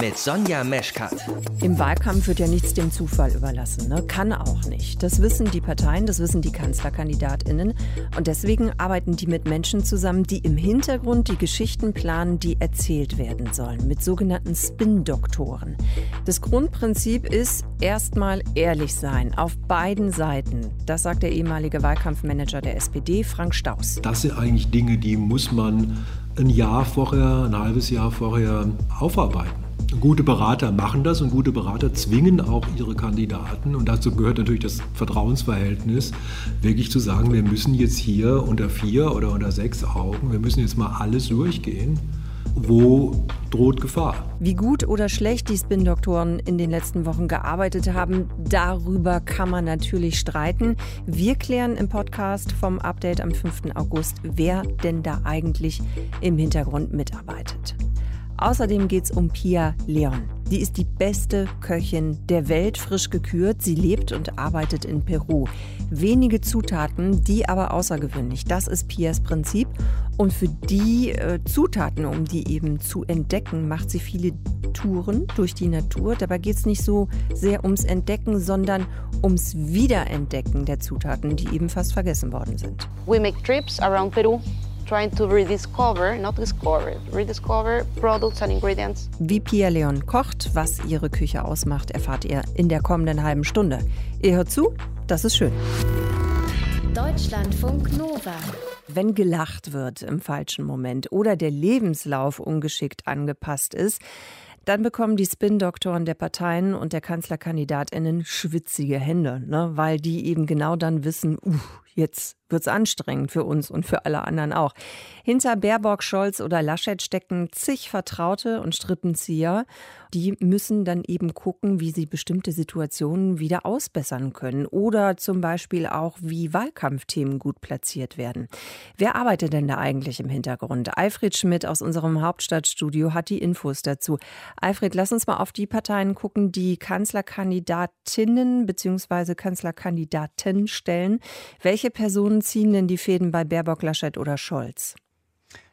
Mit Sonja Meschkat. Im Wahlkampf wird ja nichts dem Zufall überlassen. Ne? Kann auch nicht. Das wissen die Parteien, das wissen die KanzlerkandidatInnen. Und deswegen arbeiten die mit Menschen zusammen, die im Hintergrund die Geschichten planen, die erzählt werden sollen. Mit sogenannten Spin-Doktoren. Das Grundprinzip ist erstmal ehrlich sein. Auf beiden Seiten. Das sagt der ehemalige Wahlkampfmanager der SPD, Frank Staus. Das sind eigentlich Dinge, die muss man ein Jahr vorher, ein halbes Jahr vorher aufarbeiten. Gute Berater machen das und gute Berater zwingen auch ihre Kandidaten, und dazu gehört natürlich das Vertrauensverhältnis, wirklich zu sagen, wir müssen jetzt hier unter vier oder unter sechs Augen, wir müssen jetzt mal alles durchgehen. Wo droht Gefahr? Wie gut oder schlecht die Spin-Doktoren in den letzten Wochen gearbeitet haben, darüber kann man natürlich streiten. Wir klären im Podcast vom Update am 5. August, wer denn da eigentlich im Hintergrund mitarbeitet. Außerdem geht es um Pia Leon. Die ist die beste Köchin der Welt, frisch gekürt. Sie lebt und arbeitet in Peru. Wenige Zutaten, die aber außergewöhnlich. Das ist Pias Prinzip. Und für die äh, Zutaten, um die eben zu entdecken, macht sie viele Touren durch die Natur. Dabei geht es nicht so sehr ums Entdecken, sondern ums Wiederentdecken der Zutaten, die eben fast vergessen worden sind. We make trips around Peru trying to rediscover, not discover, rediscover products and ingredients. Wie Pia Leon kocht, was ihre Küche ausmacht, erfahrt ihr in der kommenden halben Stunde. Ihr hört zu, das ist schön. Deutschlandfunk Nova. Wenn gelacht wird im falschen Moment oder der Lebenslauf ungeschickt angepasst ist, dann bekommen die Spin-Doktoren der Parteien und der KanzlerkandidatInnen schwitzige Hände, ne? weil die eben genau dann wissen, uh, jetzt wird es anstrengend für uns und für alle anderen auch. Hinter Baerbock, Scholz oder Laschet stecken zig Vertraute und Strippenzieher. Die müssen dann eben gucken, wie sie bestimmte Situationen wieder ausbessern können oder zum Beispiel auch, wie Wahlkampfthemen gut platziert werden. Wer arbeitet denn da eigentlich im Hintergrund? Alfred Schmidt aus unserem Hauptstadtstudio hat die Infos dazu. Alfred, lass uns mal auf die Parteien gucken, die Kanzlerkandidatinnen bzw. Kanzlerkandidaten stellen. Welche Personen ziehen denn die Fäden bei Baerbock, Laschet oder Scholz?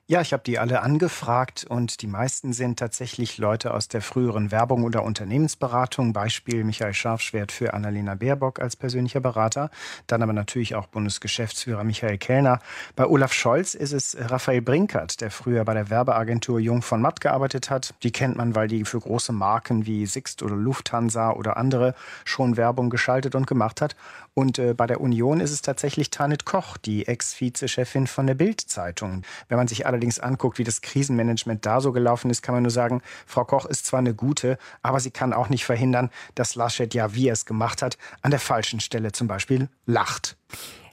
Ja, ich habe die alle angefragt und die meisten sind tatsächlich Leute aus der früheren Werbung oder Unternehmensberatung. Beispiel Michael Scharfschwert für Annalena Baerbock als persönlicher Berater. Dann aber natürlich auch Bundesgeschäftsführer Michael Kellner. Bei Olaf Scholz ist es Raphael Brinkert, der früher bei der Werbeagentur Jung von Matt gearbeitet hat. Die kennt man, weil die für große Marken wie Sixt oder Lufthansa oder andere schon Werbung geschaltet und gemacht hat. Und äh, bei der Union ist es tatsächlich Tanit Koch, die Ex-Vizechefin von der Bild-Zeitung. Wenn man sich allerdings anguckt, wie das Krisenmanagement da so gelaufen ist, kann man nur sagen, Frau Koch ist zwar eine gute, aber sie kann auch nicht verhindern, dass Laschet ja, wie er es gemacht hat, an der falschen Stelle zum Beispiel lacht.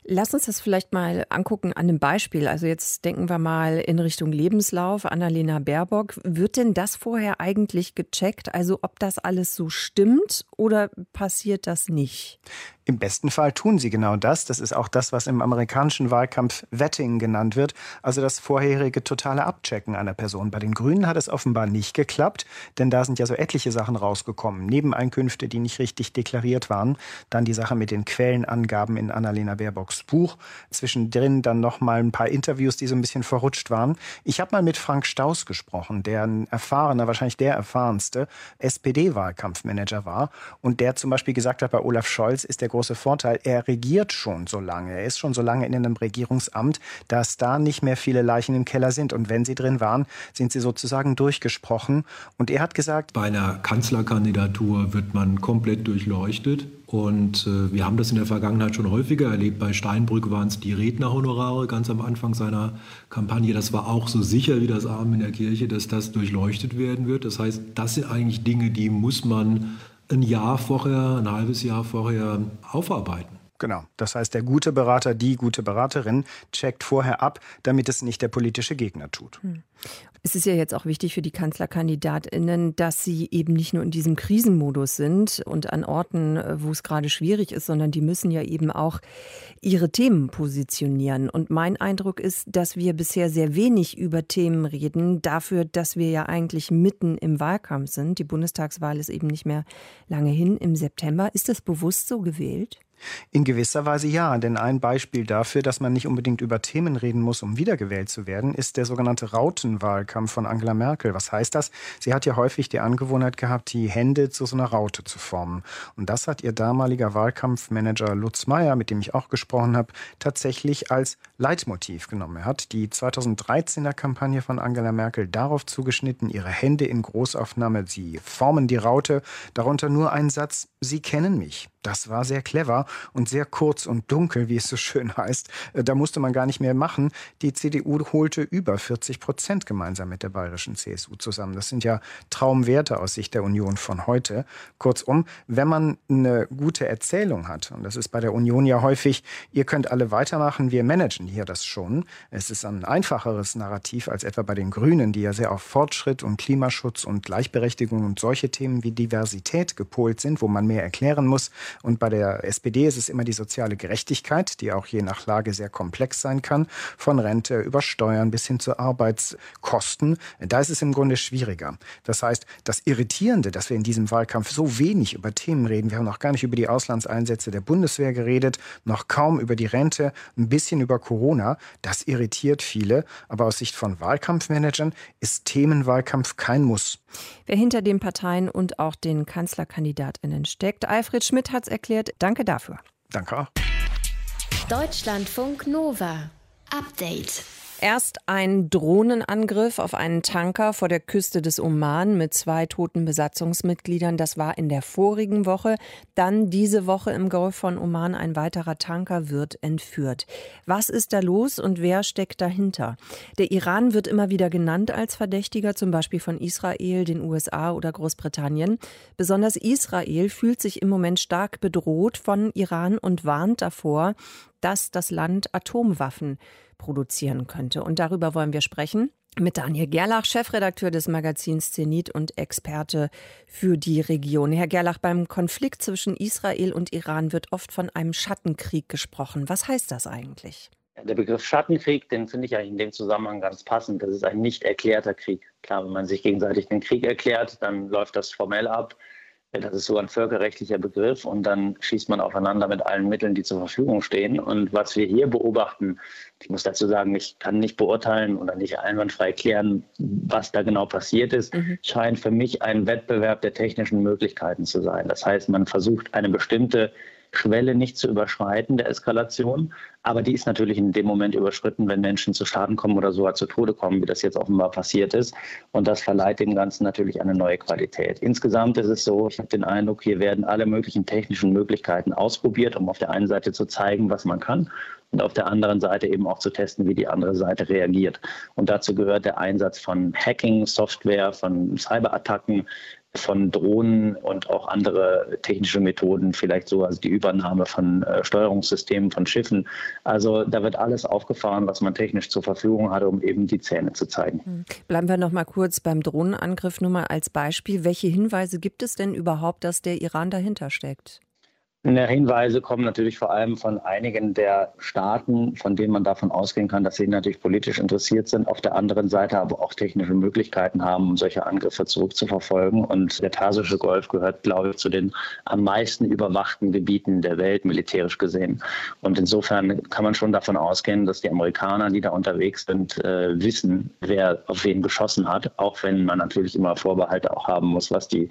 Lass uns das vielleicht mal angucken an einem Beispiel. Also jetzt denken wir mal in Richtung Lebenslauf, Annalena Baerbock. Wird denn das vorher eigentlich gecheckt? Also ob das alles so stimmt oder passiert das nicht? Im besten Fall tun sie genau das. Das ist auch das, was im amerikanischen Wahlkampf Vetting genannt wird, also das vorherige totale Abchecken einer Person. Bei den Grünen hat es offenbar nicht geklappt, denn da sind ja so etliche Sachen rausgekommen. Nebeneinkünfte, die nicht richtig deklariert waren. Dann die Sache mit den Quellenangaben in Annalena Baerbocks Buch. Zwischendrin dann noch mal ein paar Interviews, die so ein bisschen verrutscht waren. Ich habe mal mit Frank Staus gesprochen, der ein erfahrener, wahrscheinlich der erfahrenste SPD-Wahlkampfmanager war und der zum Beispiel gesagt hat, bei Olaf Scholz ist der große Vorteil, er regiert schon so lange. Er ist schon so lange in einem Regierungsamt, dass da nicht mehr viele Leichen im Keller sind. Und wenn sie drin waren, sind sie sozusagen durchgesprochen. Und er hat gesagt, bei einer Kanzlerkandidatur wird man komplett durchleuchtet. Und äh, wir haben das in der Vergangenheit schon häufiger erlebt. Bei Steinbrück waren es die Rednerhonorare ganz am Anfang seiner Kampagne. Das war auch so sicher wie das Arm in der Kirche, dass das durchleuchtet werden wird. Das heißt, das sind eigentlich Dinge, die muss man ein Jahr vorher, ein halbes Jahr vorher aufarbeiten. Genau. Das heißt, der gute Berater, die gute Beraterin checkt vorher ab, damit es nicht der politische Gegner tut. Hm. Es ist ja jetzt auch wichtig für die Kanzlerkandidatinnen, dass sie eben nicht nur in diesem Krisenmodus sind und an Orten, wo es gerade schwierig ist, sondern die müssen ja eben auch ihre Themen positionieren. Und mein Eindruck ist, dass wir bisher sehr wenig über Themen reden, dafür, dass wir ja eigentlich mitten im Wahlkampf sind. Die Bundestagswahl ist eben nicht mehr lange hin im September. Ist das bewusst so gewählt? In gewisser Weise ja, denn ein Beispiel dafür, dass man nicht unbedingt über Themen reden muss, um wiedergewählt zu werden, ist der sogenannte Rautenwahlkampf von Angela Merkel. Was heißt das? Sie hat ja häufig die Angewohnheit gehabt, die Hände zu so einer Raute zu formen. Und das hat ihr damaliger Wahlkampfmanager Lutz Meyer, mit dem ich auch gesprochen habe, tatsächlich als Leitmotiv genommen. Er hat die 2013er Kampagne von Angela Merkel darauf zugeschnitten, ihre Hände in Großaufnahme, sie formen die Raute, darunter nur ein Satz, Sie kennen mich. Das war sehr clever und sehr kurz und dunkel, wie es so schön heißt. Äh, da musste man gar nicht mehr machen. Die CDU holte über 40 Prozent gemeinsam mit der bayerischen CSU zusammen. Das sind ja Traumwerte aus Sicht der Union von heute. Kurzum, wenn man eine gute Erzählung hat, und das ist bei der Union ja häufig, ihr könnt alle weitermachen, wir managen hier das schon. Es ist ein einfacheres Narrativ als etwa bei den Grünen, die ja sehr auf Fortschritt und Klimaschutz und Gleichberechtigung und solche Themen wie Diversität gepolt sind, wo man mehr erklären muss. Und bei der SPD ist es immer die soziale Gerechtigkeit, die auch je nach Lage sehr komplex sein kann, von Rente über Steuern bis hin zu Arbeitskosten. Da ist es im Grunde schwieriger. Das heißt, das Irritierende, dass wir in diesem Wahlkampf so wenig über Themen reden, wir haben noch gar nicht über die Auslandseinsätze der Bundeswehr geredet, noch kaum über die Rente, ein bisschen über Corona, das irritiert viele. Aber aus Sicht von Wahlkampfmanagern ist Themenwahlkampf kein Muss. Wer hinter den Parteien und auch den Kanzlerkandidatinnen steckt, Alfred Schmidt hat es erklärt. Danke dafür. Danke auch. Deutschlandfunk Nova. Update. Erst ein Drohnenangriff auf einen Tanker vor der Küste des Oman mit zwei toten Besatzungsmitgliedern. Das war in der vorigen Woche. Dann diese Woche im Golf von Oman ein weiterer Tanker wird entführt. Was ist da los und wer steckt dahinter? Der Iran wird immer wieder genannt als Verdächtiger, zum Beispiel von Israel, den USA oder Großbritannien. Besonders Israel fühlt sich im Moment stark bedroht von Iran und warnt davor, dass das Land Atomwaffen produzieren könnte. Und darüber wollen wir sprechen mit Daniel Gerlach, Chefredakteur des Magazins Zenit und Experte für die Region. Herr Gerlach, beim Konflikt zwischen Israel und Iran wird oft von einem Schattenkrieg gesprochen. Was heißt das eigentlich? Der Begriff Schattenkrieg, den finde ich eigentlich in dem Zusammenhang ganz passend. Das ist ein nicht erklärter Krieg. Klar, wenn man sich gegenseitig den Krieg erklärt, dann läuft das formell ab. Das ist so ein völkerrechtlicher Begriff und dann schießt man aufeinander mit allen Mitteln, die zur Verfügung stehen. Und was wir hier beobachten, ich muss dazu sagen, ich kann nicht beurteilen oder nicht einwandfrei klären, was da genau passiert ist, mhm. scheint für mich ein Wettbewerb der technischen Möglichkeiten zu sein. Das heißt, man versucht eine bestimmte Schwelle nicht zu überschreiten der Eskalation. Aber die ist natürlich in dem Moment überschritten, wenn Menschen zu Schaden kommen oder sogar zu Tode kommen, wie das jetzt offenbar passiert ist. Und das verleiht dem Ganzen natürlich eine neue Qualität. Insgesamt ist es so, ich habe den Eindruck, hier werden alle möglichen technischen Möglichkeiten ausprobiert, um auf der einen Seite zu zeigen, was man kann und auf der anderen Seite eben auch zu testen, wie die andere Seite reagiert. Und dazu gehört der Einsatz von Hacking, Software, von Cyberattacken, von Drohnen und auch andere technische Methoden, vielleicht so also die Übernahme von äh, Steuerungssystemen von Schiffen. Also da wird alles aufgefahren, was man technisch zur Verfügung hat, um eben die Zähne zu zeigen. Hm. Bleiben wir noch mal kurz beim Drohnenangriff nur mal als Beispiel. Welche Hinweise gibt es denn überhaupt, dass der Iran dahinter steckt? Hinweise kommen natürlich vor allem von einigen der Staaten, von denen man davon ausgehen kann, dass sie natürlich politisch interessiert sind, auf der anderen Seite aber auch technische Möglichkeiten haben, um solche Angriffe zurückzuverfolgen. Und der Persische Golf gehört, glaube ich, zu den am meisten überwachten Gebieten der Welt, militärisch gesehen. Und insofern kann man schon davon ausgehen, dass die Amerikaner, die da unterwegs sind, äh, wissen, wer auf wen geschossen hat, auch wenn man natürlich immer Vorbehalte auch haben muss, was die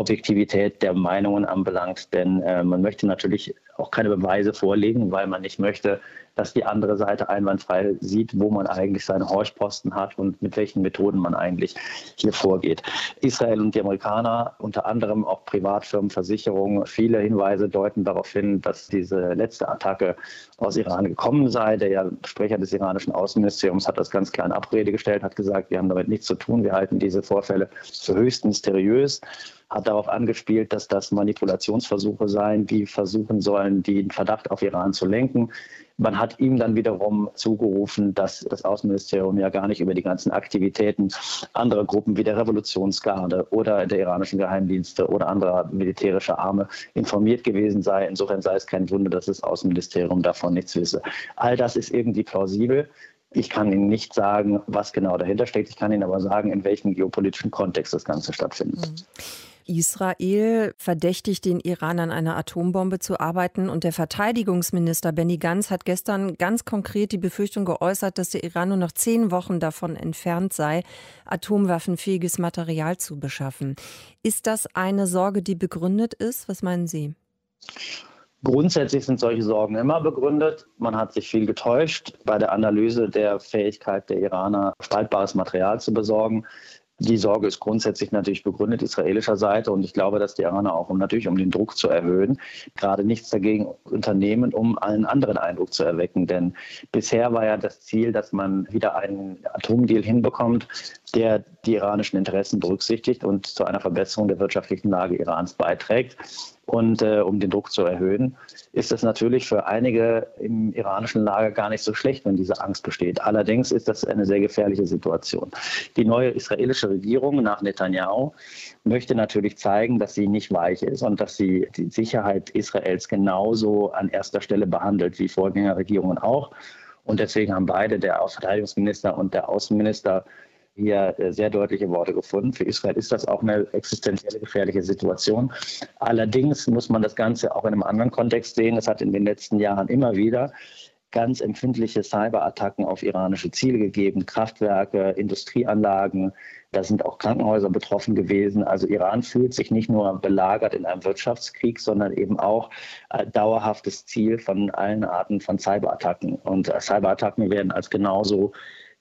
Objektivität der Meinungen anbelangt. Denn äh, man möchte natürlich auch keine Beweise vorlegen, weil man nicht möchte, dass die andere Seite einwandfrei sieht, wo man eigentlich seine Horchposten hat und mit welchen Methoden man eigentlich hier vorgeht. Israel und die Amerikaner, unter anderem auch Privatfirmen, Versicherungen, viele Hinweise deuten darauf hin, dass diese letzte Attacke aus Iran gekommen sei. Der Sprecher des iranischen Außenministeriums hat das ganz klar in Abrede gestellt, hat gesagt, wir haben damit nichts zu tun, wir halten diese Vorfälle für höchst mysteriös hat darauf angespielt, dass das Manipulationsversuche seien, die versuchen sollen, den Verdacht auf Iran zu lenken. Man hat ihm dann wiederum zugerufen, dass das Außenministerium ja gar nicht über die ganzen Aktivitäten anderer Gruppen wie der Revolutionsgarde oder der iranischen Geheimdienste oder anderer militärischer Arme informiert gewesen sei. Insofern sei es kein Wunder, dass das Außenministerium davon nichts wisse. All das ist irgendwie plausibel. Ich kann Ihnen nicht sagen, was genau dahinter steckt. Ich kann Ihnen aber sagen, in welchem geopolitischen Kontext das Ganze stattfindet. Mhm. Israel verdächtigt den Iran an einer Atombombe zu arbeiten und der Verteidigungsminister Benny Gantz hat gestern ganz konkret die Befürchtung geäußert, dass der Iran nur noch zehn Wochen davon entfernt sei, atomwaffenfähiges Material zu beschaffen. Ist das eine Sorge, die begründet ist? Was meinen Sie? Grundsätzlich sind solche Sorgen immer begründet. Man hat sich viel getäuscht bei der Analyse der Fähigkeit der Iraner, spaltbares Material zu besorgen. Die Sorge ist grundsätzlich natürlich begründet israelischer Seite und ich glaube, dass die Iraner auch, um natürlich um den Druck zu erhöhen, gerade nichts dagegen unternehmen, um einen anderen Eindruck zu erwecken. Denn bisher war ja das Ziel, dass man wieder einen Atomdeal hinbekommt, der die iranischen Interessen berücksichtigt und zu einer Verbesserung der wirtschaftlichen Lage Irans beiträgt. Und äh, um den Druck zu erhöhen, ist es natürlich für einige im iranischen Lager gar nicht so schlecht, wenn diese Angst besteht. Allerdings ist das eine sehr gefährliche Situation. Die neue israelische Regierung nach Netanyahu möchte natürlich zeigen, dass sie nicht weich ist und dass sie die Sicherheit Israels genauso an erster Stelle behandelt wie Vorgängerregierungen auch. Und deswegen haben beide, der Verteidigungsminister und der Außenminister, hier äh, sehr deutliche Worte gefunden. Für Israel ist das auch eine existenzielle gefährliche Situation. Allerdings muss man das Ganze auch in einem anderen Kontext sehen. Es hat in den letzten Jahren immer wieder ganz empfindliche Cyberattacken auf iranische Ziele gegeben, Kraftwerke, Industrieanlagen. Da sind auch Krankenhäuser betroffen gewesen. Also Iran fühlt sich nicht nur belagert in einem Wirtschaftskrieg, sondern eben auch ein dauerhaftes Ziel von allen Arten von Cyberattacken. Und äh, Cyberattacken werden als genauso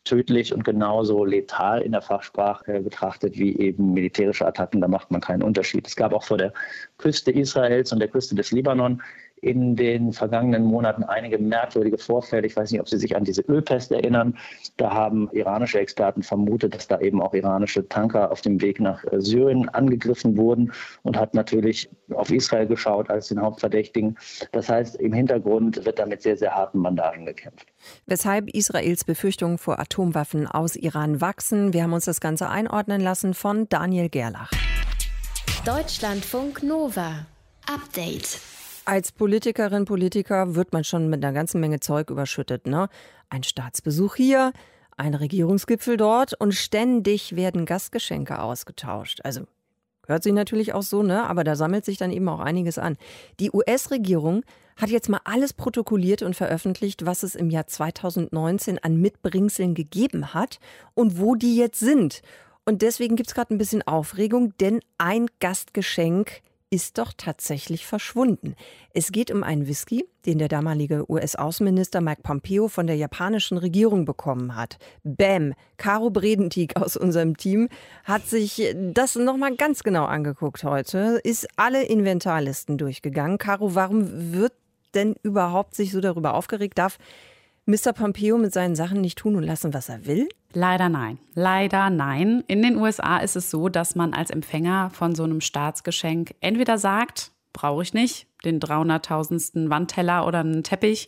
tödlich und genauso letal in der Fachsprache betrachtet wie eben militärische Attacken. Da macht man keinen Unterschied. Es gab auch vor der Küste Israels und der Küste des Libanon in den vergangenen Monaten einige merkwürdige Vorfälle. Ich weiß nicht, ob Sie sich an diese Ölpest erinnern. Da haben iranische Experten vermutet, dass da eben auch iranische Tanker auf dem Weg nach äh, Syrien angegriffen wurden und hat natürlich auf Israel geschaut als den Hauptverdächtigen. Das heißt, im Hintergrund wird da mit sehr, sehr harten Bandagen gekämpft. Weshalb Israels Befürchtungen vor Atomwaffen aus Iran wachsen. Wir haben uns das Ganze einordnen lassen von Daniel Gerlach. Deutschlandfunk Nova. Update. Als Politikerin, Politiker wird man schon mit einer ganzen Menge Zeug überschüttet. Ne? Ein Staatsbesuch hier, ein Regierungsgipfel dort und ständig werden Gastgeschenke ausgetauscht. Also hört sich natürlich auch so, ne? aber da sammelt sich dann eben auch einiges an. Die US-Regierung hat jetzt mal alles protokolliert und veröffentlicht, was es im Jahr 2019 an Mitbringseln gegeben hat und wo die jetzt sind. Und deswegen gibt es gerade ein bisschen Aufregung, denn ein Gastgeschenk ist doch tatsächlich verschwunden. Es geht um einen Whisky, den der damalige US-Außenminister Mike Pompeo von der japanischen Regierung bekommen hat. Bam! Caro Bredentieck aus unserem Team hat sich das nochmal ganz genau angeguckt heute, ist alle Inventarlisten durchgegangen. Caro, warum wird denn überhaupt sich so darüber aufgeregt? Darf Mr. Pompeo mit seinen Sachen nicht tun und lassen, was er will? Leider nein. Leider nein. In den USA ist es so, dass man als Empfänger von so einem Staatsgeschenk entweder sagt, brauche ich nicht, den 300.000. Wandteller oder einen Teppich.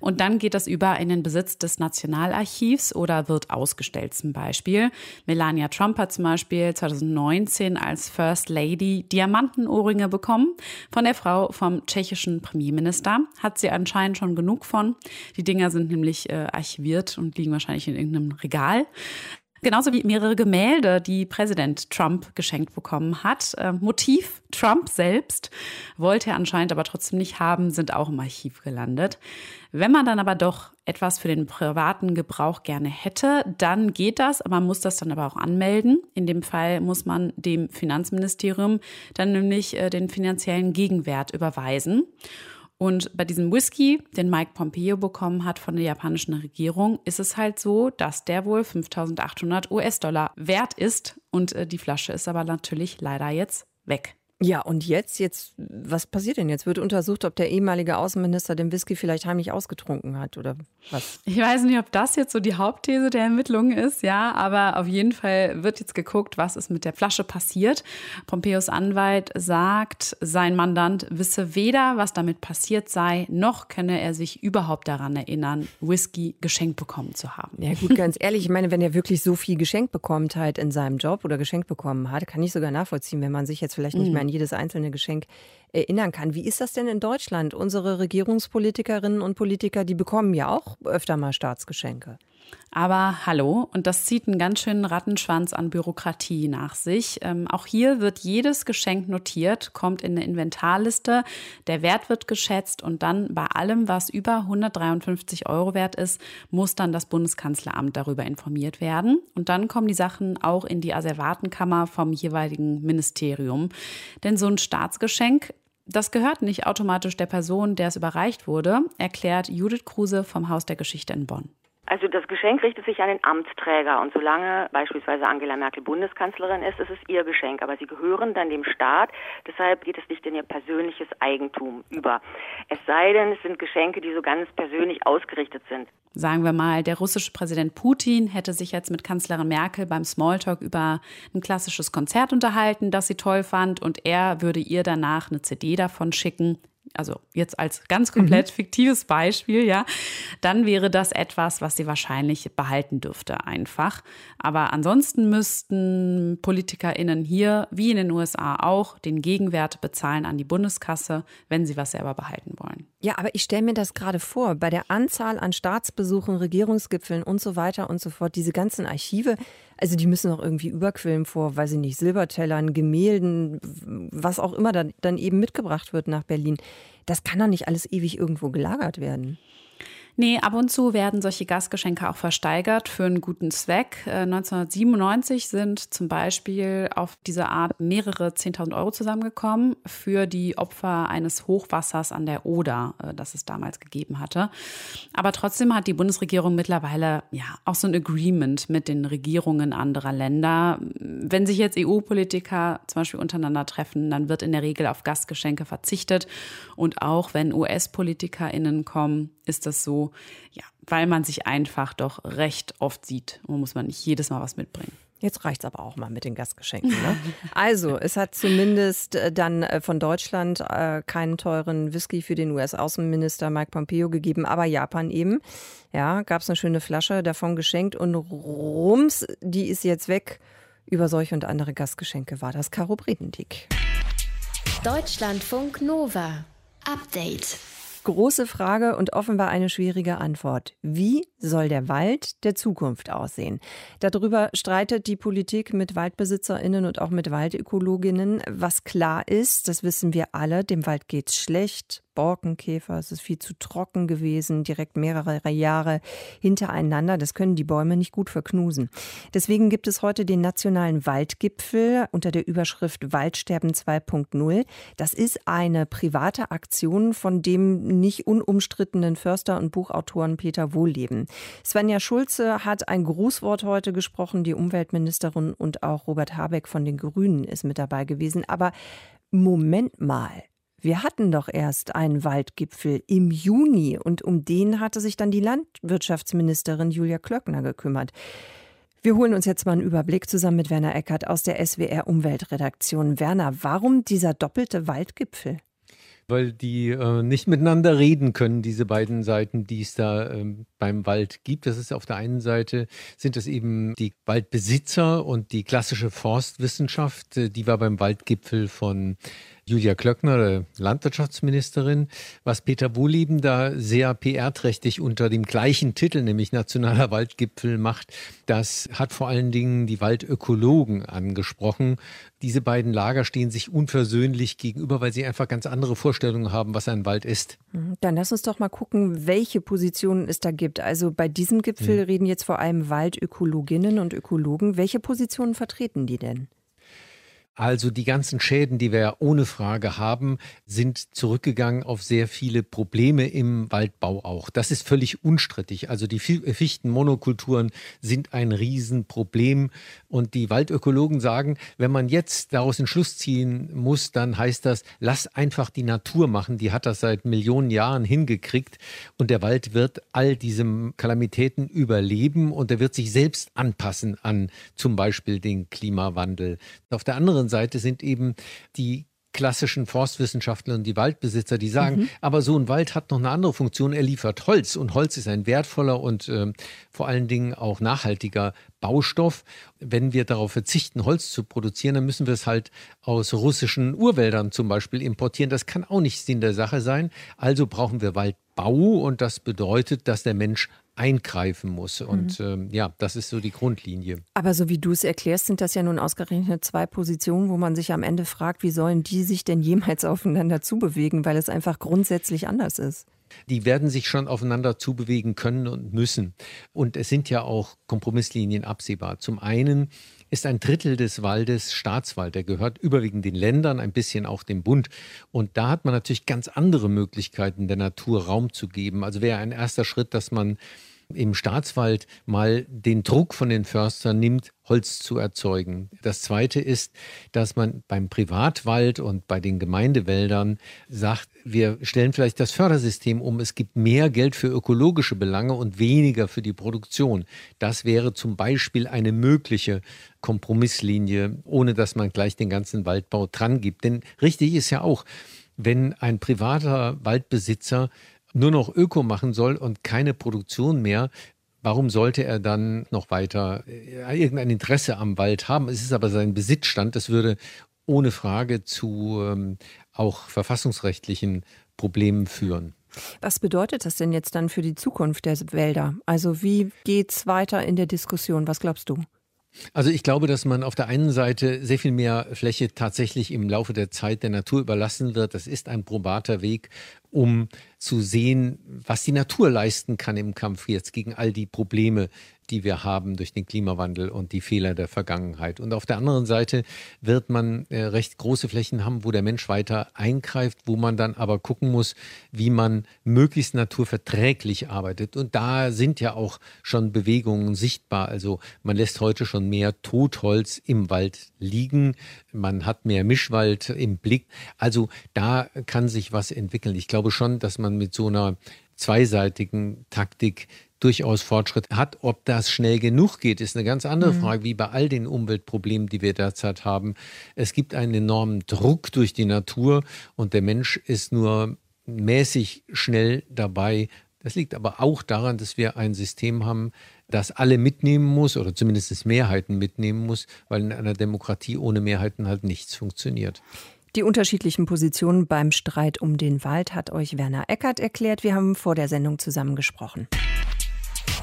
Und dann geht das über in den Besitz des Nationalarchivs oder wird ausgestellt zum Beispiel. Melania Trump hat zum Beispiel 2019 als First Lady Diamantenohrringe bekommen von der Frau vom tschechischen Premierminister. Hat sie anscheinend schon genug von. Die Dinger sind nämlich äh, archiviert und liegen wahrscheinlich in irgendeinem Regal. Genauso wie mehrere Gemälde, die Präsident Trump geschenkt bekommen hat. Äh, Motiv Trump selbst wollte er anscheinend aber trotzdem nicht haben, sind auch im Archiv gelandet. Wenn man dann aber doch etwas für den privaten Gebrauch gerne hätte, dann geht das, man muss das dann aber auch anmelden. In dem Fall muss man dem Finanzministerium dann nämlich äh, den finanziellen Gegenwert überweisen. Und bei diesem Whisky, den Mike Pompeo bekommen hat von der japanischen Regierung, ist es halt so, dass der wohl 5800 US-Dollar wert ist. Und äh, die Flasche ist aber natürlich leider jetzt weg. Ja, und jetzt, jetzt, was passiert denn jetzt? Wird untersucht, ob der ehemalige Außenminister den Whisky vielleicht heimlich ausgetrunken hat oder was? Ich weiß nicht, ob das jetzt so die Hauptthese der Ermittlungen ist, ja, aber auf jeden Fall wird jetzt geguckt, was ist mit der Flasche passiert. Pompeos Anwalt sagt, sein Mandant wisse weder, was damit passiert sei, noch könne er sich überhaupt daran erinnern, Whisky geschenkt bekommen zu haben. Ja, gut, ganz ehrlich, ich meine, wenn er wirklich so viel geschenkt bekommt halt in seinem Job oder geschenkt bekommen hat, kann ich sogar nachvollziehen, wenn man sich jetzt vielleicht nicht mhm. mehr an jedes einzelne Geschenk erinnern kann. Wie ist das denn in Deutschland? Unsere Regierungspolitikerinnen und Politiker, die bekommen ja auch öfter mal Staatsgeschenke. Aber hallo, und das zieht einen ganz schönen Rattenschwanz an Bürokratie nach sich. Ähm, auch hier wird jedes Geschenk notiert, kommt in eine Inventarliste, der Wert wird geschätzt und dann bei allem, was über 153 Euro wert ist, muss dann das Bundeskanzleramt darüber informiert werden. Und dann kommen die Sachen auch in die Asservatenkammer vom jeweiligen Ministerium. Denn so ein Staatsgeschenk das gehört nicht automatisch der Person, der es überreicht wurde, erklärt Judith Kruse vom Haus der Geschichte in Bonn. Also das Geschenk richtet sich an den Amtsträger. Und solange beispielsweise Angela Merkel Bundeskanzlerin ist, ist es ihr Geschenk, aber sie gehören dann dem Staat, deshalb geht es nicht in ihr persönliches Eigentum über. Es sei denn, es sind Geschenke, die so ganz persönlich ausgerichtet sind. Sagen wir mal, der russische Präsident Putin hätte sich jetzt mit Kanzlerin Merkel beim Smalltalk über ein klassisches Konzert unterhalten, das sie toll fand, und er würde ihr danach eine CD davon schicken also jetzt als ganz komplett mhm. fiktives Beispiel, ja, dann wäre das etwas, was sie wahrscheinlich behalten dürfte, einfach. Aber ansonsten müssten PolitikerInnen hier, wie in den USA auch, den Gegenwert bezahlen an die Bundeskasse, wenn sie was selber behalten wollen. Ja, aber ich stelle mir das gerade vor, bei der Anzahl an Staatsbesuchen, Regierungsgipfeln und so weiter und so fort, diese ganzen Archive, also die müssen auch irgendwie überquillen vor, weiß ich nicht, Silbertellern, Gemälden, was auch immer dann, dann eben mitgebracht wird nach Berlin. Das kann doch nicht alles ewig irgendwo gelagert werden. Nee, ab und zu werden solche Gastgeschenke auch versteigert für einen guten Zweck. 1997 äh, sind zum Beispiel auf diese Art mehrere 10.000 Euro zusammengekommen für die Opfer eines Hochwassers an der Oder, äh, das es damals gegeben hatte. Aber trotzdem hat die Bundesregierung mittlerweile ja auch so ein Agreement mit den Regierungen anderer Länder. Wenn sich jetzt EU-Politiker zum Beispiel untereinander treffen, dann wird in der Regel auf Gastgeschenke verzichtet. Und auch wenn US-PolitikerInnen kommen, ist das so, ja, weil man sich einfach doch recht oft sieht. Und muss man nicht jedes Mal was mitbringen. Jetzt reicht es aber auch mal mit den Gastgeschenken. Ne? Also, es hat zumindest äh, dann äh, von Deutschland äh, keinen teuren Whisky für den US-Außenminister Mike Pompeo gegeben, aber Japan eben. Ja, gab es eine schöne Flasche davon geschenkt und rums, die ist jetzt weg. Über solche und andere Gastgeschenke war das Karo Bredendieck. Deutschlandfunk Nova. Update. Große Frage und offenbar eine schwierige Antwort. Wie soll der Wald der Zukunft aussehen? Darüber streitet die Politik mit Waldbesitzerinnen und auch mit Waldökologinnen. Was klar ist, das wissen wir alle, dem Wald geht's schlecht. Borkenkäfer. Es ist viel zu trocken gewesen, direkt mehrere Jahre hintereinander. Das können die Bäume nicht gut verknusen. Deswegen gibt es heute den nationalen Waldgipfel unter der Überschrift Waldsterben 2.0. Das ist eine private Aktion von dem nicht unumstrittenen Förster und Buchautoren Peter Wohlleben. Svenja Schulze hat ein Grußwort heute gesprochen, die Umweltministerin und auch Robert Habeck von den Grünen ist mit dabei gewesen. Aber Moment mal. Wir hatten doch erst einen Waldgipfel im Juni und um den hatte sich dann die Landwirtschaftsministerin Julia Klöckner gekümmert. Wir holen uns jetzt mal einen Überblick zusammen mit Werner Eckert aus der SWR Umweltredaktion. Werner, warum dieser doppelte Waldgipfel? weil die äh, nicht miteinander reden können, diese beiden Seiten, die es da ähm, beim Wald gibt. Das ist auf der einen Seite sind es eben die Waldbesitzer und die klassische Forstwissenschaft, äh, die war beim Waldgipfel von Julia Klöckner, Landwirtschaftsministerin, was Peter Wohleben da sehr PR-trächtig unter dem gleichen Titel, nämlich Nationaler Waldgipfel, macht, das hat vor allen Dingen die Waldökologen angesprochen. Diese beiden Lager stehen sich unversöhnlich gegenüber, weil sie einfach ganz andere Vorstellungen haben, was ein Wald ist. Mhm. Dann lass uns doch mal gucken, welche Positionen es da gibt. Also bei diesem Gipfel mhm. reden jetzt vor allem Waldökologinnen und Ökologen. Welche Positionen vertreten die denn? Also die ganzen Schäden, die wir ja ohne Frage haben, sind zurückgegangen auf sehr viele Probleme im Waldbau auch. Das ist völlig unstrittig. Also die Fichtenmonokulturen sind ein Riesenproblem. Und die Waldökologen sagen, wenn man jetzt daraus einen Schluss ziehen muss, dann heißt das, lass einfach die Natur machen. Die hat das seit Millionen Jahren hingekriegt. Und der Wald wird all diese Kalamitäten überleben und er wird sich selbst anpassen an zum Beispiel den Klimawandel. Auf der anderen anderen Seite sind eben die klassischen Forstwissenschaftler und die Waldbesitzer, die sagen, mhm. aber so ein Wald hat noch eine andere Funktion, er liefert Holz und Holz ist ein wertvoller und äh, vor allen Dingen auch nachhaltiger Baustoff. Wenn wir darauf verzichten, Holz zu produzieren, dann müssen wir es halt aus russischen Urwäldern zum Beispiel importieren. Das kann auch nicht Sinn der Sache sein. Also brauchen wir Waldbau und das bedeutet, dass der Mensch eingreifen muss. Und mhm. ähm, ja, das ist so die Grundlinie. Aber so wie du es erklärst, sind das ja nun ausgerechnet zwei Positionen, wo man sich am Ende fragt, wie sollen die sich denn jemals aufeinander zubewegen, weil es einfach grundsätzlich anders ist. Die werden sich schon aufeinander zubewegen können und müssen. Und es sind ja auch Kompromisslinien absehbar. Zum einen ist ein Drittel des Waldes Staatswald. Der gehört überwiegend den Ländern, ein bisschen auch dem Bund. Und da hat man natürlich ganz andere Möglichkeiten, der Natur Raum zu geben. Also wäre ein erster Schritt, dass man im Staatswald mal den Druck von den Förstern nimmt, Holz zu erzeugen. Das Zweite ist, dass man beim Privatwald und bei den Gemeindewäldern sagt, wir stellen vielleicht das Fördersystem um. Es gibt mehr Geld für ökologische Belange und weniger für die Produktion. Das wäre zum Beispiel eine mögliche Kompromisslinie, ohne dass man gleich den ganzen Waldbau dran gibt. Denn richtig ist ja auch, wenn ein privater Waldbesitzer nur noch Öko machen soll und keine Produktion mehr, warum sollte er dann noch weiter äh, irgendein Interesse am Wald haben? Es ist aber sein Besitzstand. Das würde ohne Frage zu ähm, auch verfassungsrechtlichen Problemen führen. Was bedeutet das denn jetzt dann für die Zukunft der Wälder? Also wie geht es weiter in der Diskussion? Was glaubst du? Also ich glaube, dass man auf der einen Seite sehr viel mehr Fläche tatsächlich im Laufe der Zeit der Natur überlassen wird. Das ist ein probater Weg, um zu sehen, was die Natur leisten kann im Kampf jetzt gegen all die Probleme, die wir haben durch den Klimawandel und die Fehler der Vergangenheit. Und auf der anderen Seite wird man äh, recht große Flächen haben, wo der Mensch weiter eingreift, wo man dann aber gucken muss, wie man möglichst naturverträglich arbeitet. Und da sind ja auch schon Bewegungen sichtbar. Also man lässt heute schon mehr Totholz im Wald liegen. Man hat mehr Mischwald im Blick. Also da kann sich was entwickeln. Ich glaube schon, dass man mit so einer zweiseitigen Taktik durchaus Fortschritt hat. Ob das schnell genug geht, ist eine ganz andere mhm. Frage, wie bei all den Umweltproblemen, die wir derzeit haben. Es gibt einen enormen Druck durch die Natur und der Mensch ist nur mäßig schnell dabei. Das liegt aber auch daran, dass wir ein System haben, das alle mitnehmen muss oder zumindest Mehrheiten mitnehmen muss, weil in einer Demokratie ohne Mehrheiten halt nichts funktioniert. Die unterschiedlichen Positionen beim Streit um den Wald hat euch Werner Eckert erklärt. Wir haben vor der Sendung zusammen gesprochen.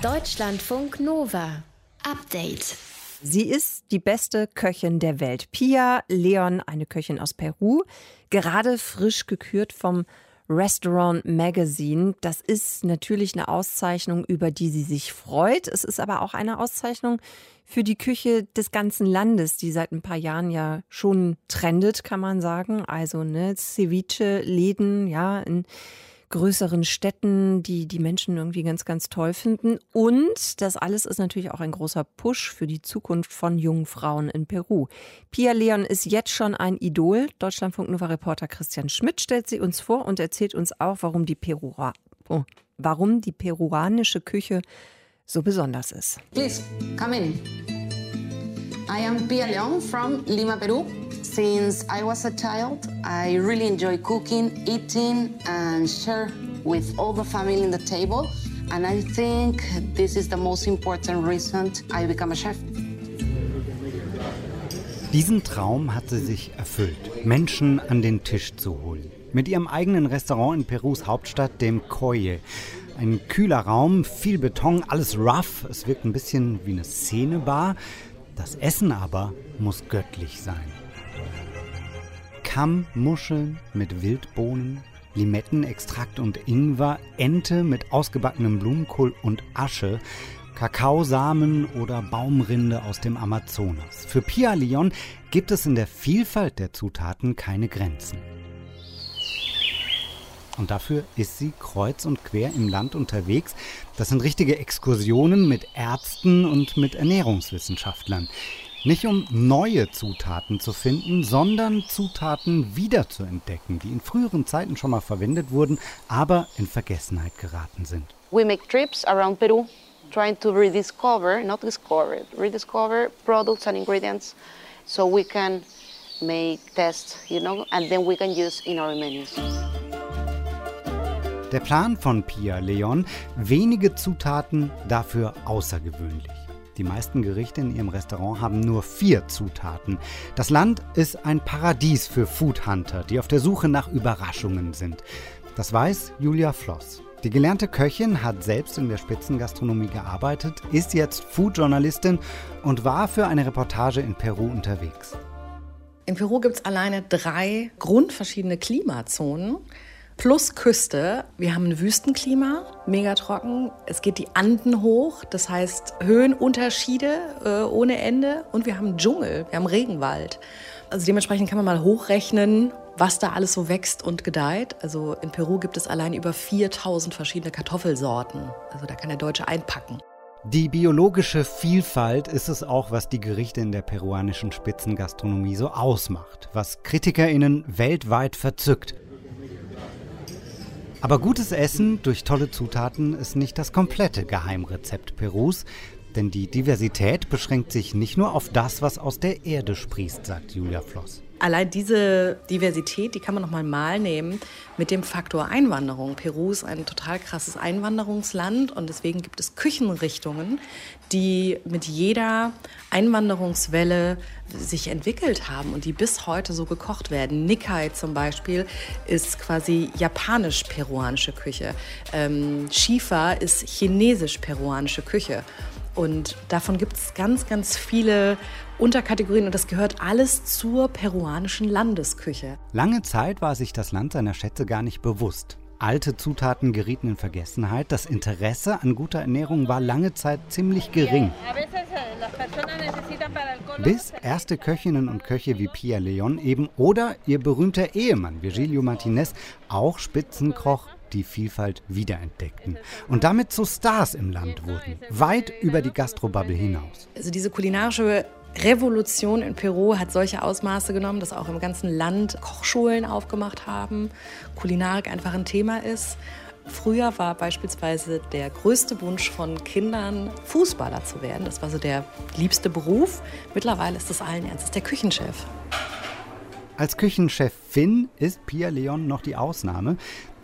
Deutschlandfunk Nova. Update. Sie ist die beste Köchin der Welt. Pia Leon, eine Köchin aus Peru, gerade frisch gekürt vom Restaurant Magazine. Das ist natürlich eine Auszeichnung, über die sie sich freut. Es ist aber auch eine Auszeichnung für die Küche des ganzen Landes, die seit ein paar Jahren ja schon trendet, kann man sagen. Also ne, Ceviche-Läden, ja, in größeren Städten, die die Menschen irgendwie ganz, ganz toll finden. Und das alles ist natürlich auch ein großer Push für die Zukunft von jungen Frauen in Peru. Pia Leon ist jetzt schon ein Idol. Deutschlandfunk Nova Reporter Christian Schmidt stellt sie uns vor und erzählt uns auch, warum die, Perua oh, warum die peruanische Küche so besonders ist. Please, come in. I am Pia Leon from Lima, Peru. Since I was a child, I really enjoy cooking, eating, and share with all the family in the table. And I think this is the most important reason I become a chef. Diesen Traum hat sie sich erfüllt, Menschen an den Tisch zu holen. Mit ihrem eigenen Restaurant in Perus Hauptstadt, dem Koye. Ein kühler Raum, viel Beton, alles rough. Es wirkt ein bisschen wie eine Szenebar. Das Essen aber muss göttlich sein. Kammmuscheln mit Wildbohnen, Limettenextrakt und Ingwer, Ente mit ausgebackenem Blumenkohl und Asche, Kakaosamen oder Baumrinde aus dem Amazonas. Für Pia Leon gibt es in der Vielfalt der Zutaten keine Grenzen. Und dafür ist sie kreuz und quer im Land unterwegs. Das sind richtige Exkursionen mit Ärzten und mit Ernährungswissenschaftlern. Nicht um neue Zutaten zu finden, sondern Zutaten wiederzuentdecken, die in früheren Zeiten schon mal verwendet wurden, aber in Vergessenheit geraten sind. We make trips around Peru, trying to rediscover, not discover, rediscover products and ingredients so we can make tests, you know, and then we can use in our menus. Der Plan von Pia Leon, wenige Zutaten, dafür außergewöhnlich. Die meisten Gerichte in ihrem Restaurant haben nur vier Zutaten. Das Land ist ein Paradies für Foodhunter, die auf der Suche nach Überraschungen sind. Das weiß Julia Floss. Die gelernte Köchin hat selbst in der Spitzengastronomie gearbeitet, ist jetzt Foodjournalistin und war für eine Reportage in Peru unterwegs. In Peru gibt es alleine drei grundverschiedene Klimazonen plus Küste. Wir haben ein Wüstenklima, mega trocken. Es geht die Anden hoch, das heißt Höhenunterschiede äh, ohne Ende. Und wir haben Dschungel, wir haben Regenwald. Also dementsprechend kann man mal hochrechnen, was da alles so wächst und gedeiht. Also in Peru gibt es allein über 4000 verschiedene Kartoffelsorten. Also da kann der Deutsche einpacken. Die biologische Vielfalt ist es auch, was die Gerichte in der peruanischen Spitzengastronomie so ausmacht, was KritikerInnen weltweit verzückt. Aber gutes Essen durch tolle Zutaten ist nicht das komplette Geheimrezept Perus, denn die Diversität beschränkt sich nicht nur auf das, was aus der Erde sprießt, sagt Julia Floss. Allein diese Diversität, die kann man noch mal mal nehmen mit dem Faktor Einwanderung. Peru ist ein total krasses Einwanderungsland und deswegen gibt es Küchenrichtungen, die mit jeder Einwanderungswelle sich entwickelt haben und die bis heute so gekocht werden. Nikkei zum Beispiel ist quasi japanisch-peruanische Küche. Ähm, Shifa ist chinesisch-peruanische Küche. Und davon gibt es ganz, ganz viele Unterkategorien und das gehört alles zur peruanischen Landesküche. Lange Zeit war sich das Land seiner Schätze gar nicht bewusst. Alte Zutaten gerieten in Vergessenheit. Das Interesse an guter Ernährung war lange Zeit ziemlich gering. Bis erste Köchinnen und Köche wie Pia Leon eben oder ihr berühmter Ehemann Virgilio Martinez auch Spitzenkroch die Vielfalt wiederentdeckten und damit zu Stars im Land wurden, weit über die Gastrobubble hinaus. Also diese kulinarische Revolution in Peru hat solche Ausmaße genommen, dass auch im ganzen Land Kochschulen aufgemacht haben, Kulinarik einfach ein Thema ist. Früher war beispielsweise der größte Wunsch von Kindern, Fußballer zu werden. Das war so der liebste Beruf. Mittlerweile ist das allen Ernstes der Küchenchef. Als Küchenchefin ist Pia Leon noch die Ausnahme.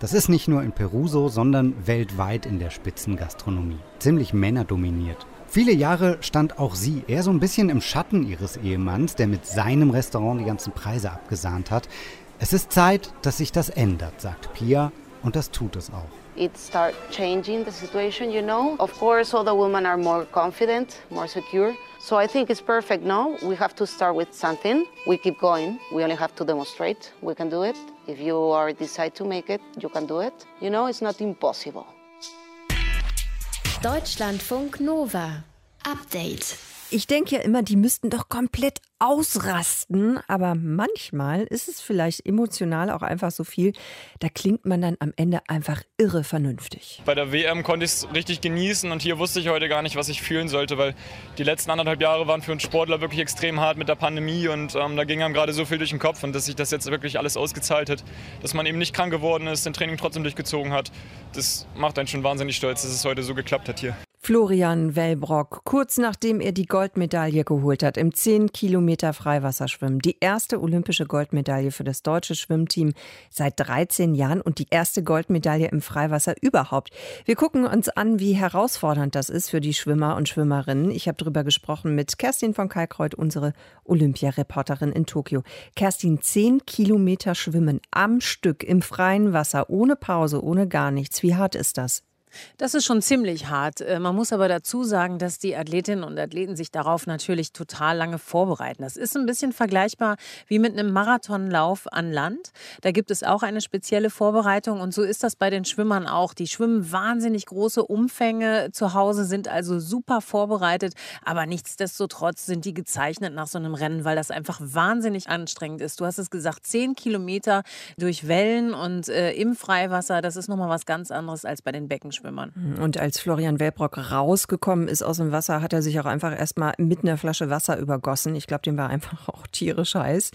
Das ist nicht nur in Peru so, sondern weltweit in der Spitzengastronomie. Ziemlich männerdominiert. Viele Jahre stand auch sie eher so ein bisschen im Schatten ihres Ehemanns, der mit seinem Restaurant die ganzen Preise abgesahnt hat. Es ist Zeit, dass sich das ändert, sagt Pia, und das tut es auch. It start changing the situation, you know. Of course, all the women are more confident, more secure. So I think it's perfect now. We have to start with something. We keep going. We only have to demonstrate we can do it. If you are decide to make it, you can do it. You know, it's not impossible. Deutschlandfunk Nova. Update. Ich denke ja immer, die müssten doch komplett ausrasten, aber manchmal ist es vielleicht emotional auch einfach so viel, da klingt man dann am Ende einfach irre vernünftig. Bei der WM konnte ich es richtig genießen und hier wusste ich heute gar nicht, was ich fühlen sollte, weil die letzten anderthalb Jahre waren für uns Sportler wirklich extrem hart mit der Pandemie und ähm, da ging einem gerade so viel durch den Kopf und dass sich das jetzt wirklich alles ausgezahlt hat, dass man eben nicht krank geworden ist, den Training trotzdem durchgezogen hat, das macht einen schon wahnsinnig stolz, dass es heute so geklappt hat hier. Florian Wellbrock, kurz nachdem er die Goldmedaille geholt hat im 10 Kilometer Freiwasserschwimmen. Die erste olympische Goldmedaille für das deutsche Schwimmteam seit 13 Jahren und die erste Goldmedaille im Freiwasser überhaupt. Wir gucken uns an, wie herausfordernd das ist für die Schwimmer und Schwimmerinnen. Ich habe darüber gesprochen mit Kerstin von Kalkreuth, unsere Olympiareporterin in Tokio. Kerstin, 10 Kilometer Schwimmen am Stück im freien Wasser, ohne Pause, ohne gar nichts. Wie hart ist das? Das ist schon ziemlich hart. Äh, man muss aber dazu sagen, dass die Athletinnen und Athleten sich darauf natürlich total lange vorbereiten. Das ist ein bisschen vergleichbar wie mit einem Marathonlauf an Land. Da gibt es auch eine spezielle Vorbereitung und so ist das bei den Schwimmern auch. Die schwimmen wahnsinnig große Umfänge zu Hause, sind also super vorbereitet, aber nichtsdestotrotz sind die gezeichnet nach so einem Rennen, weil das einfach wahnsinnig anstrengend ist. Du hast es gesagt, zehn Kilometer durch Wellen und äh, im Freiwasser, das ist nochmal was ganz anderes als bei den Beckenschwimmern. Schwimmern. Und als Florian Welbrock rausgekommen ist aus dem Wasser, hat er sich auch einfach erstmal mit einer Flasche Wasser übergossen. Ich glaube, dem war einfach auch tierisch heiß.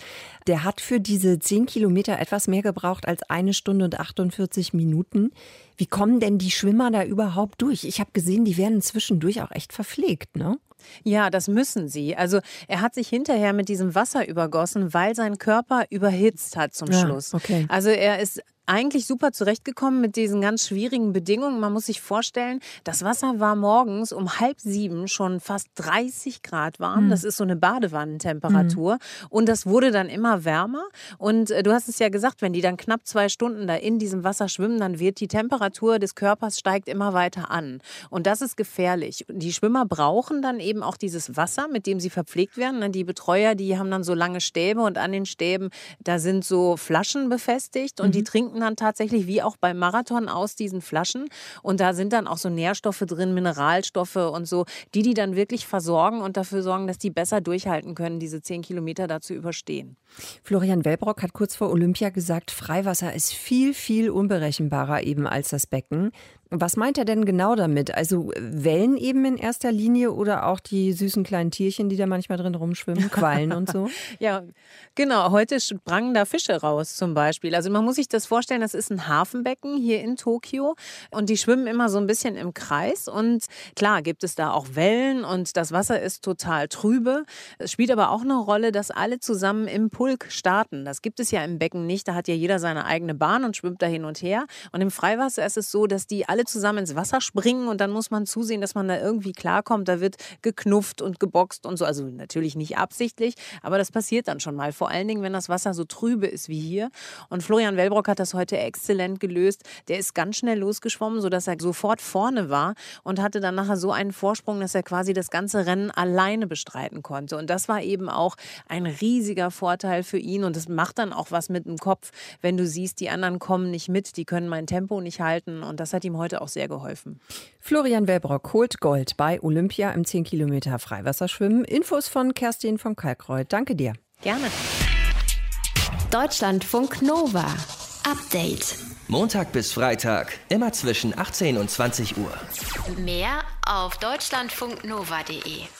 Der hat für diese 10 Kilometer etwas mehr gebraucht als eine Stunde und 48 Minuten. Wie kommen denn die Schwimmer da überhaupt durch? Ich habe gesehen, die werden zwischendurch auch echt verpflegt, ne? Ja, das müssen sie. Also er hat sich hinterher mit diesem Wasser übergossen, weil sein Körper überhitzt hat zum Ja, Schluss. okay. Also er ist eigentlich super zurechtgekommen mit diesen ganz schwierigen Bedingungen. Man muss sich vorstellen, das Wasser war morgens um halb sieben schon fast 30 Grad warm. Mhm. Das ist so eine Badewannentemperatur. Mhm. Und das wurde dann immer wärmer. Und äh, du hast es ja gesagt, wenn die dann knapp zwei Stunden da in diesem Wasser schwimmen, dann wird die Temperatur des Körpers steigt immer weiter an. Und das ist gefährlich. Die Schwimmer brauchen dann eben auch dieses Wasser, mit dem sie verpflegt werden. Die Betreuer, die haben dann so lange Stäbe und an den Stäben, da sind so Flaschen befestigt und mhm. die trinken trinken dann tatsächlich wie auch beim Marathon aus diesen Flaschen. Und da sind dann auch so Nährstoffe drin, Mineralstoffe und so, die die dann wirklich versorgen und dafür sorgen, dass die besser durchhalten können, diese zehn Kilometer da zu überstehen. Florian Wellbrock hat kurz vor Olympia gesagt, Freiwasser ist viel, viel unberechenbarer eben als das Becken. Was meint er denn genau damit? Also Wellen eben in erster Linie oder auch die süßen kleinen Tierchen, die da manchmal drin rumschwimmen, Quallen und so? ja, genau. Heute sprangen da Fische raus zum Beispiel. Also man muss sich das vorstellen, das ist ein Hafenbecken hier in Tokio und die schwimmen immer so ein bisschen im Kreis und klar gibt es da auch Wellen und das Wasser ist total trübe. Es spielt aber auch eine Rolle, dass alle zusammen im Pulk starten. Das gibt es ja im Becken nicht. Da hat ja jeder seine eigene Bahn und schwimmt da hin und her. Und im Freiwasser ist es so, dass die alle alle zusammen ins Wasser springen und dann muss man zusehen, dass man da irgendwie klarkommt. Da wird geknufft und geboxt und so. Also natürlich nicht absichtlich, aber das passiert dann schon mal. Vor allen Dingen, wenn das Wasser so trübe ist wie hier. Und Florian Wellbrock hat das heute exzellent gelöst. Der ist ganz schnell losgeschwommen, sodass er sofort vorne war und hatte dann nachher so einen Vorsprung, dass er quasi das ganze Rennen alleine bestreiten konnte. Und das war eben auch ein riesiger Vorteil für ihn. Und das macht dann auch was mit dem Kopf, wenn du siehst, die anderen kommen nicht mit, die können mein Tempo nicht halten. Und das hat ihm heute heute auch sehr geholfen. Florian Wellbrock holt Gold bei Olympia im 10 Kilometer Freiwasserschwimmen. Infos von Kerstin vom Kalkreuth. Danke dir. Gerne. Deutschlandfunk Nova. Update. Montag bis Freitag, immer zwischen 18 und 20 Uhr. Mehr auf deutschlandfunknova.de.